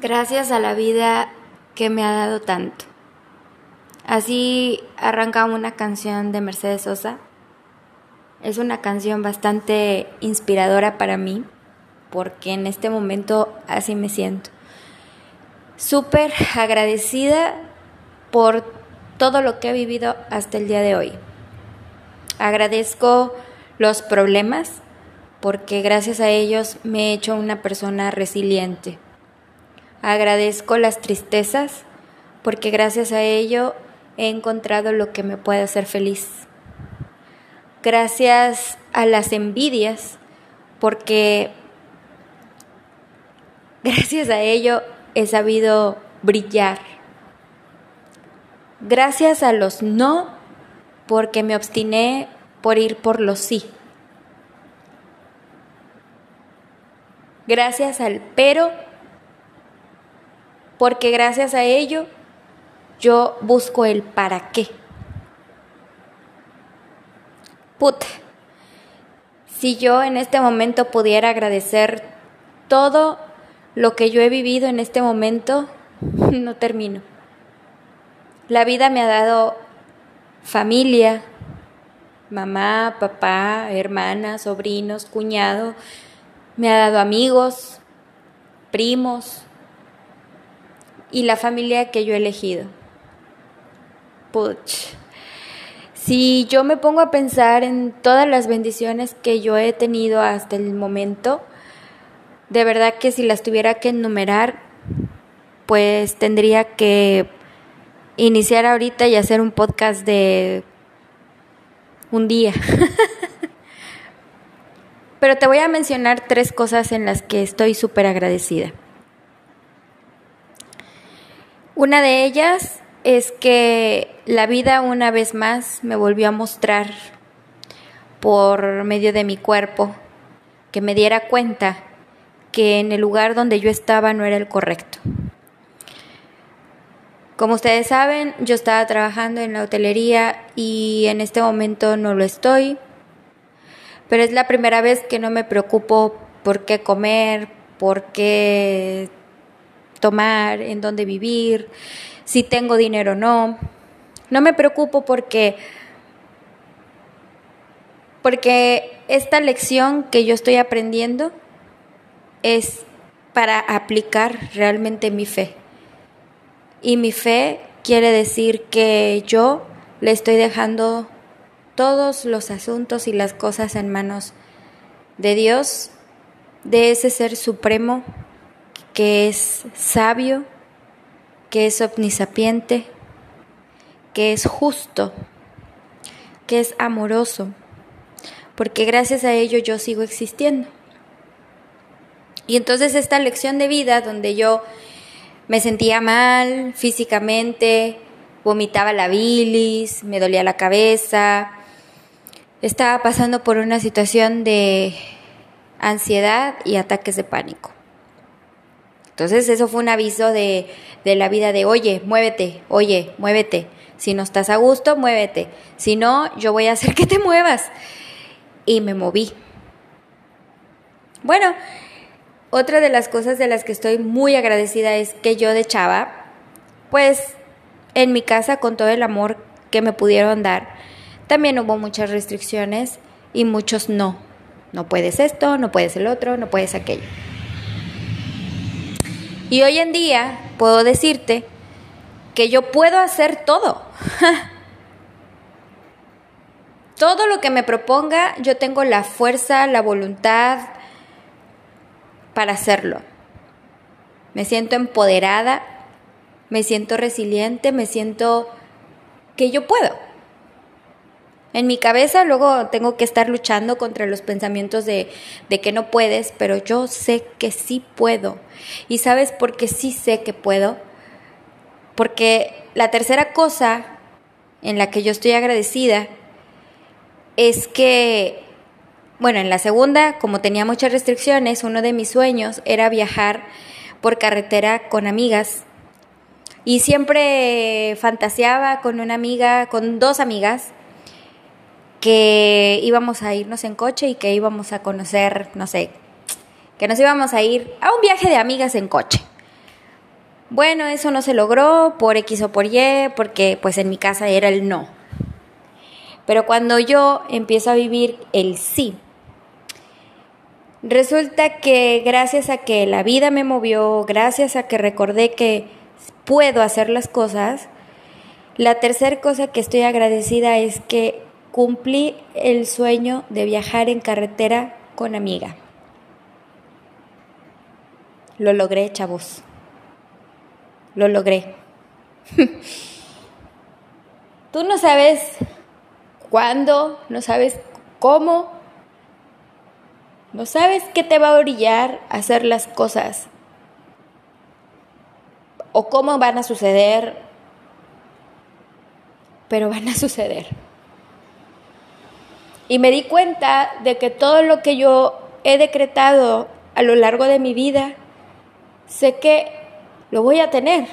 Gracias a la vida que me ha dado tanto. Así arranca una canción de Mercedes Sosa. Es una canción bastante inspiradora para mí, porque en este momento así me siento. Súper agradecida por todo lo que he vivido hasta el día de hoy. Agradezco los problemas, porque gracias a ellos me he hecho una persona resiliente Agradezco las tristezas porque gracias a ello he encontrado lo que me puede hacer feliz. Gracias a las envidias porque gracias a ello he sabido brillar. Gracias a los no porque me obstiné por ir por los sí. Gracias al pero porque gracias a ello yo busco el para qué. Puta, si yo en este momento pudiera agradecer todo lo que yo he vivido en este momento, no termino. La vida me ha dado familia, mamá, papá, hermanas, sobrinos, cuñado, me ha dado amigos, primos, y la familia que yo he elegido. Puch. Si yo me pongo a pensar en todas las bendiciones que yo he tenido hasta el momento, de verdad que si las tuviera que enumerar, pues tendría que iniciar ahorita y hacer un podcast de un día. Pero te voy a mencionar tres cosas en las que estoy súper agradecida. Una de ellas es que la vida una vez más me volvió a mostrar por medio de mi cuerpo que me diera cuenta que en el lugar donde yo estaba no era el correcto. Como ustedes saben, yo estaba trabajando en la hotelería y en este momento no lo estoy, pero es la primera vez que no me preocupo por qué comer, por qué tomar, en dónde vivir, si tengo dinero o no. No me preocupo porque porque esta lección que yo estoy aprendiendo es para aplicar realmente mi fe. Y mi fe quiere decir que yo le estoy dejando todos los asuntos y las cosas en manos de Dios, de ese ser supremo que es sabio, que es omnisapiente, que es justo, que es amoroso, porque gracias a ello yo sigo existiendo. Y entonces esta lección de vida donde yo me sentía mal físicamente, vomitaba la bilis, me dolía la cabeza, estaba pasando por una situación de ansiedad y ataques de pánico. Entonces eso fue un aviso de, la vida de, oye, muévete, oye, muévete. Si no estás a gusto, muévete. Si no, yo voy a hacer que te muevas. Y me moví. Bueno, otra de las cosas de las que estoy muy agradecida es que yo de chava, pues en mi casa con todo el amor que me pudieron dar, también hubo muchas restricciones y muchos no. No puedes esto, no puedes el otro, no puedes aquello. Y hoy en día puedo decirte que yo puedo hacer todo. todo lo que me proponga, yo tengo la fuerza, la voluntad para hacerlo. Me siento empoderada, me siento resiliente, me siento que yo puedo. En mi cabeza luego tengo que estar luchando contra los pensamientos de, que no puedes, pero yo sé que sí puedo. ¿Y sabes por qué sí sé que puedo? Porque la tercera cosa en la que yo estoy agradecida es que, bueno, en la segunda, como tenía muchas restricciones, uno de mis sueños era viajar por carretera con amigas. Y siempre fantaseaba con una amiga, con dos amigas, que íbamos a irnos en coche y que íbamos a conocer, no sé, que nos íbamos a ir a un viaje de amigas en coche. bueno, eso no se logró por X o por Y, porque pues en mi casa era el no. Pero cuando yo empiezo a vivir el sí, resulta que gracias a que la vida me movió, gracias a que recordé que puedo hacer las cosas, la tercera cosa que estoy agradecida es que cumplí el sueño de viajar en carretera con amiga. Lo logré, chavos. Lo logré. Tú no sabes cuándo, no sabes cómo, no sabes qué te va a orillar a hacer las cosas o cómo van a suceder, pero van a suceder. Y me di cuenta de que todo lo que yo he decretado a lo largo de mi vida, sé que lo voy a tener.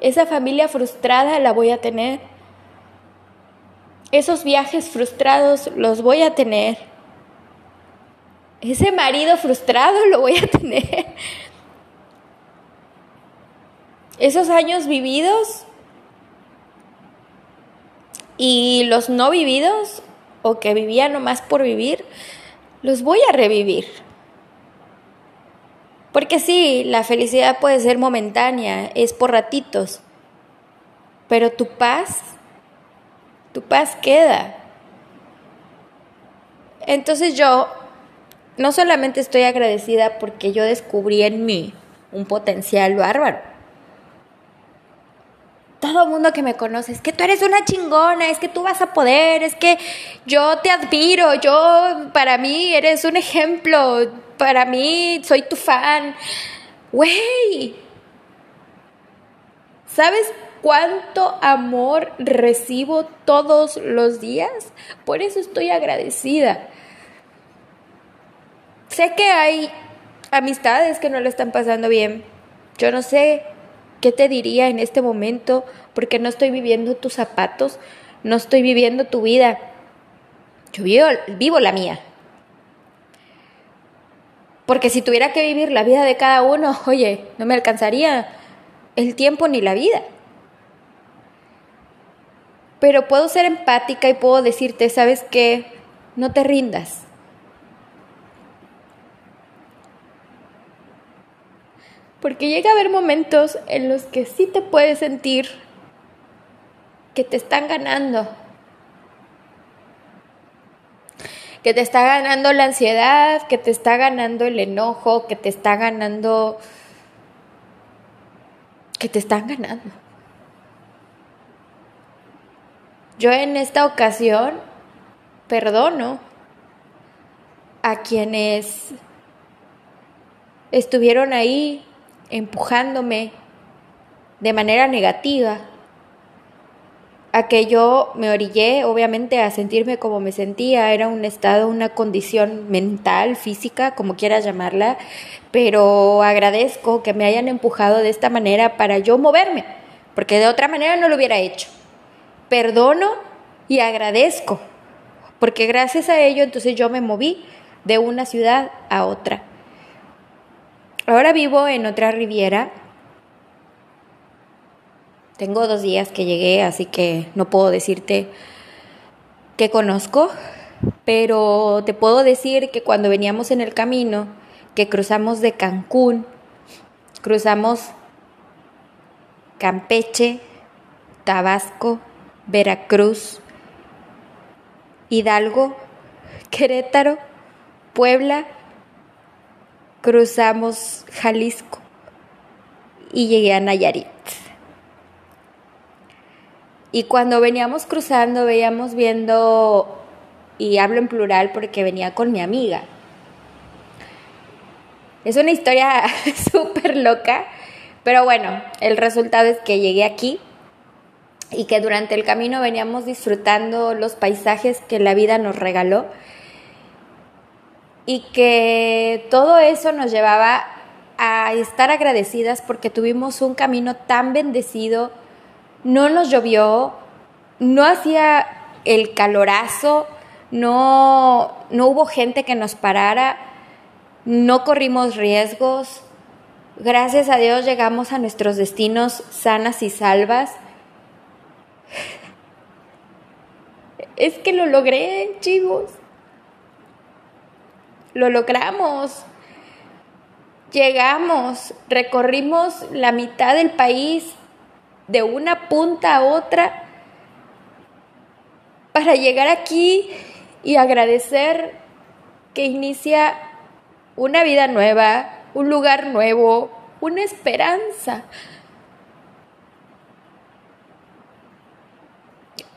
Esa familia frustrada la voy a tener. Esos viajes frustrados los voy a tener. Ese marido frustrado lo voy a tener. Esos años vividos y los no vividos o que vivía nomás por vivir, los voy a revivir. Porque sí, la felicidad puede ser momentánea, es por ratitos, pero tu paz, tu paz queda. Entonces yo no solamente estoy agradecida porque yo descubrí en mí un potencial bárbaro, todo mundo que me conoce, es que tú eres una chingona, es que tú vas a poder, es que yo te admiro, yo, para mí eres un ejemplo, para mí soy tu fan. Güey, ¿sabes cuánto amor recibo todos los días? Por eso estoy agradecida. Sé que hay amistades que no le están pasando bien. Yo no sé ¿Qué te diría en este momento? Porque no estoy viviendo tus zapatos, no estoy viviendo tu vida. Yo vivo, la mía. Porque si tuviera que vivir la vida de cada uno, oye, no me alcanzaría el tiempo ni la vida. Pero puedo ser empática y puedo decirte, ¿sabes qué? No te rindas. Porque llega a haber momentos en los que sí te puedes sentir que te están ganando. Que te está ganando la ansiedad, que te está ganando el enojo, que te está ganando... que te están ganando. Yo en esta ocasión perdono a quienes estuvieron ahí empujándome de manera negativa a que yo me orillé, obviamente, a sentirme como me sentía. Era un estado, una condición mental, física, como quieras llamarla, pero agradezco que me hayan empujado de esta manera para yo moverme, porque de otra manera no lo hubiera hecho. Perdono y agradezco, porque gracias a ello entonces yo me moví de una ciudad a otra. Ahora vivo en otra riviera. Tengo dos días que llegué, así que no puedo decirte que conozco, pero te puedo decir que cuando veníamos en el camino, que cruzamos de Cancún, cruzamos Campeche, Tabasco, Veracruz, Hidalgo, Querétaro, Puebla, cruzamos Jalisco y llegué a Nayarit. Y cuando veníamos cruzando, veíamos viendo, y hablo en plural porque venía con mi amiga. Es una historia súper loca, pero bueno, el resultado es que llegué aquí y que durante el camino veníamos disfrutando los paisajes que la vida nos regaló y que todo eso nos llevaba a estar agradecidas porque tuvimos un camino tan bendecido, no nos llovió, no hacía el calorazo, no, no hubo gente que nos parara, no corrimos riesgos. Gracias a Dios llegamos a nuestros destinos sanas y salvas. Es que lo logré, chicos. Lo logramos. Llegamos, recorrimos la mitad del país de una punta a otra para llegar aquí y agradecer que inicia una vida nueva, un lugar nuevo, una esperanza.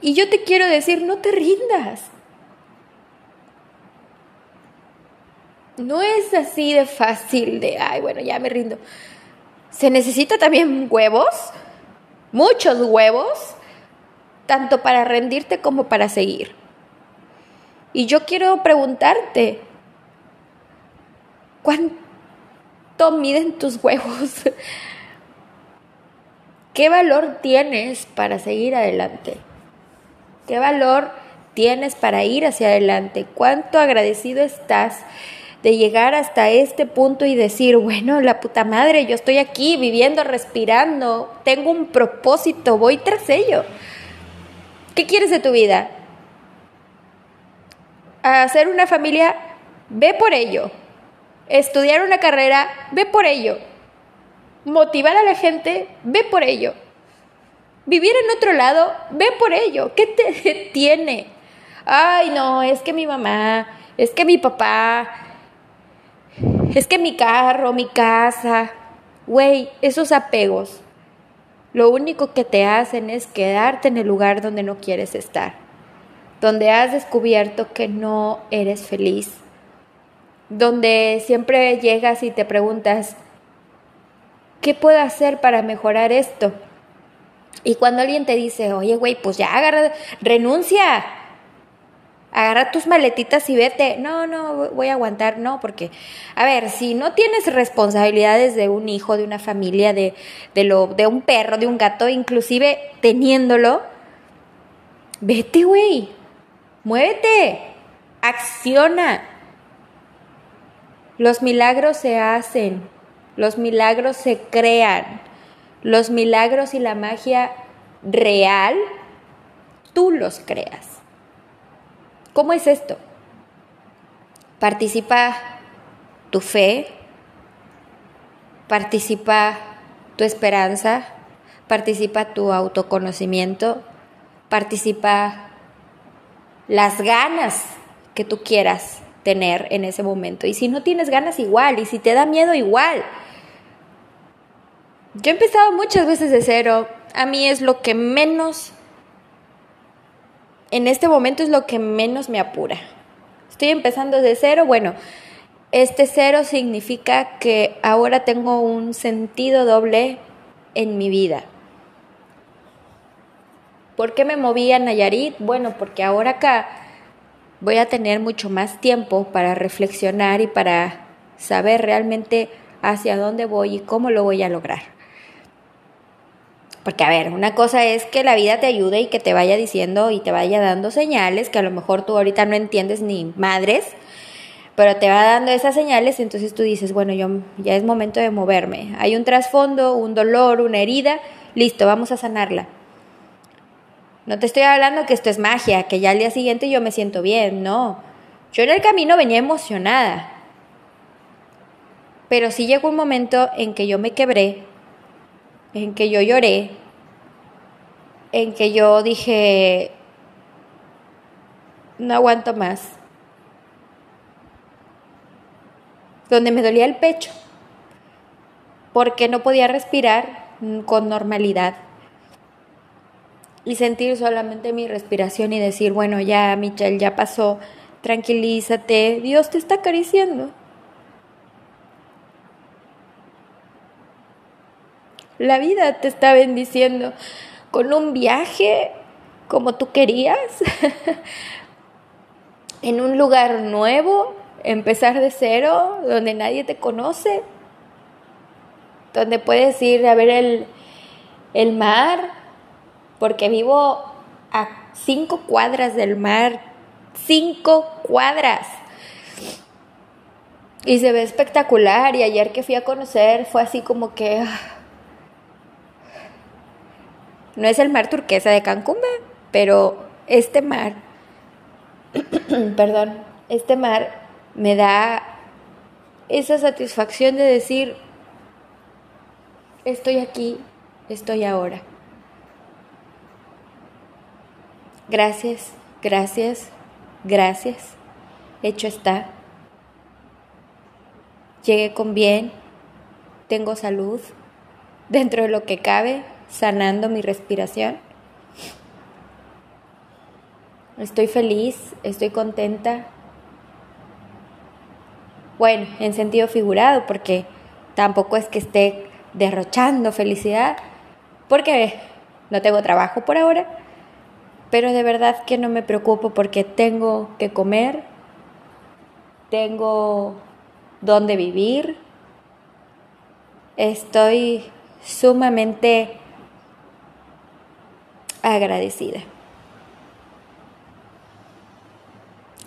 Y yo te quiero decir, no te rindas. No es así de fácil de, ay, bueno, ya me rindo. Se necesita también huevos, muchos huevos, tanto para rendirte como para seguir. Y yo quiero preguntarte, ¿cuánto miden tus huevos? ¿Qué valor tienes para seguir adelante? ¿Qué valor tienes para ir hacia adelante? ¿Cuánto agradecido estás de llegar hasta este punto y decir, bueno, la puta madre, yo estoy aquí viviendo, respirando, tengo un propósito, voy tras ello? ¿Qué quieres de tu vida? Hacer una familia, ve por ello. Estudiar una carrera, ve por ello. Motivar a la gente, ve por ello. Vivir en otro lado, ve por ello. ¿Qué te tiene? Ay, no, es que mi mamá, es que mi papá, es que mi carro, mi casa. Güey, esos apegos lo único que te hacen es quedarte en el lugar donde no quieres estar, donde has descubierto que no eres feliz, donde siempre llegas y te preguntas, ¿qué puedo hacer para mejorar esto? Y cuando alguien te dice, oye, güey, pues ya agarra, renuncia, agarra tus maletitas y vete. No, no, voy a aguantar, no, porque, a ver, si no tienes responsabilidades de un hijo, de una familia, de, de, lo, de un perro, de un gato, inclusive teniéndolo, vete, güey, muévete, acciona. Los milagros se hacen, los milagros se crean, los milagros y la magia real, tú los creas. ¿Cómo es esto? Participa tu fe, participa tu esperanza, participa tu autoconocimiento, participa las ganas que tú quieras tener en ese momento. Y si no tienes ganas, igual. Y si te da miedo, igual. Yo he empezado muchas veces de cero. A mí es lo que menos en este momento es lo que menos me apura. Estoy empezando de cero, bueno, este cero significa que ahora tengo un sentido doble en mi vida. ¿Por qué me moví a Nayarit? Bueno, porque ahora acá voy a tener mucho más tiempo para reflexionar y para saber realmente hacia dónde voy y cómo lo voy a lograr. Porque, a ver, una cosa es que la vida te ayude y que te vaya diciendo y te vaya dando señales que a lo mejor tú ahorita no entiendes ni madres, pero te va dando esas señales, entonces tú dices, bueno, yo ya es momento de moverme. Hay un trasfondo, un dolor, una herida, listo, vamos a sanarla. No te estoy hablando que esto es magia, que ya al día siguiente yo me siento bien, no. Yo en el camino venía emocionada. Pero sí llegó un momento en que yo me quebré, en que yo lloré, en que yo dije, no aguanto más, donde me dolía el pecho, porque no podía respirar con normalidad y sentir solamente mi respiración y decir, bueno, ya, Michelle, ya pasó, tranquilízate, Dios te está acariciando. La vida te está bendiciendo con un viaje como tú querías, en un lugar nuevo, empezar de cero, donde nadie te conoce, donde puedes ir a ver el, el mar, porque vivo a cinco cuadras del mar, cinco cuadras. Y se ve espectacular y ayer que fui a conocer fue así como que... No es el mar turquesa de Cancún, pero este mar, perdón, este mar me da esa satisfacción de decir, estoy aquí, estoy ahora. Gracias, gracias, gracias. Hecho está llegué con bien, tengo salud, dentro de lo que cabe, sanando mi respiración. Estoy feliz, estoy contenta. Bueno, en sentido figurado, porque tampoco es que esté derrochando felicidad, porque no tengo trabajo por ahora, pero de verdad que no me preocupo porque tengo que comer, tengo dónde vivir. Estoy sumamente agradecida.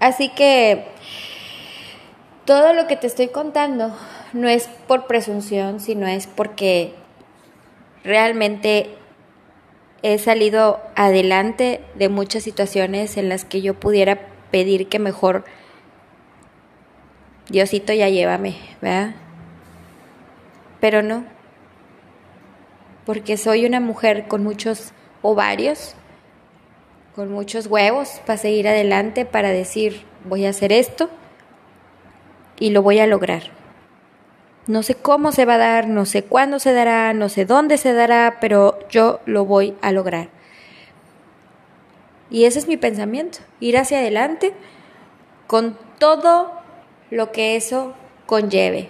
Así que todo lo que te estoy contando no es por presunción, sino es porque realmente he salido adelante de muchas situaciones en las que yo pudiera pedir que mejor Diosito ya llévame, ¿verdad? Pero no, porque soy una mujer con muchos ovarios, con muchos huevos para seguir adelante, para decir, voy a hacer esto y lo voy a lograr. No sé cómo se va a dar, no sé cuándo se dará, no sé dónde se dará, pero yo lo voy a lograr. Y ese es mi pensamiento, ir hacia adelante con todo lo que eso conlleve.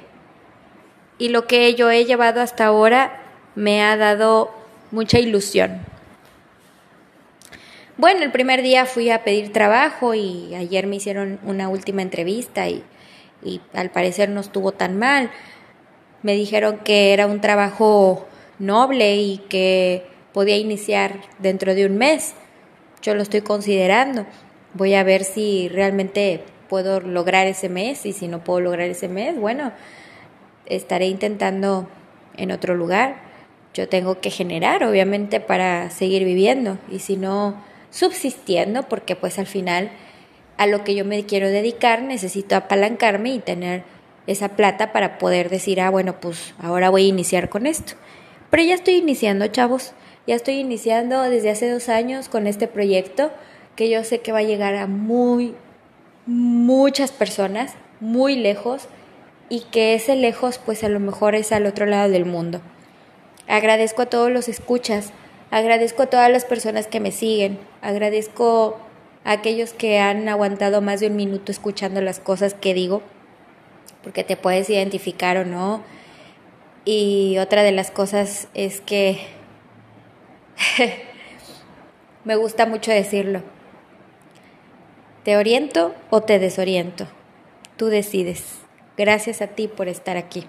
Y lo que yo he llevado hasta ahora me ha dado mucha ilusión. Bueno, el primer día fui a pedir trabajo y ayer me hicieron una última entrevista y, y al parecer no estuvo tan mal. Me dijeron que era un trabajo noble y que podía iniciar dentro de un mes. Yo lo estoy considerando. Voy a ver si realmente puedo lograr ese mes y si no puedo lograr ese mes, bueno, estaré intentando en otro lugar. Yo tengo que generar, obviamente, para seguir viviendo y si no, subsistiendo, porque pues al final a lo que yo me quiero dedicar necesito apalancarme y tener esa plata para poder decir, ah, bueno, pues ahora voy a iniciar con esto. Pero ya estoy iniciando, chavos, ya estoy iniciando desde hace dos años con este proyecto que yo sé que va a llegar a muy, muchas personas muy lejos y que ese lejos pues a lo mejor es al otro lado del mundo. Agradezco a todos los escuchas, agradezco a todas las personas que me siguen, agradezco a aquellos que han aguantado más de un minuto escuchando las cosas que digo, porque te puedes identificar o no. Y otra de las cosas es que me gusta mucho decirlo. ¿Te oriento o te desoriento? Tú decides. Gracias a ti por estar aquí.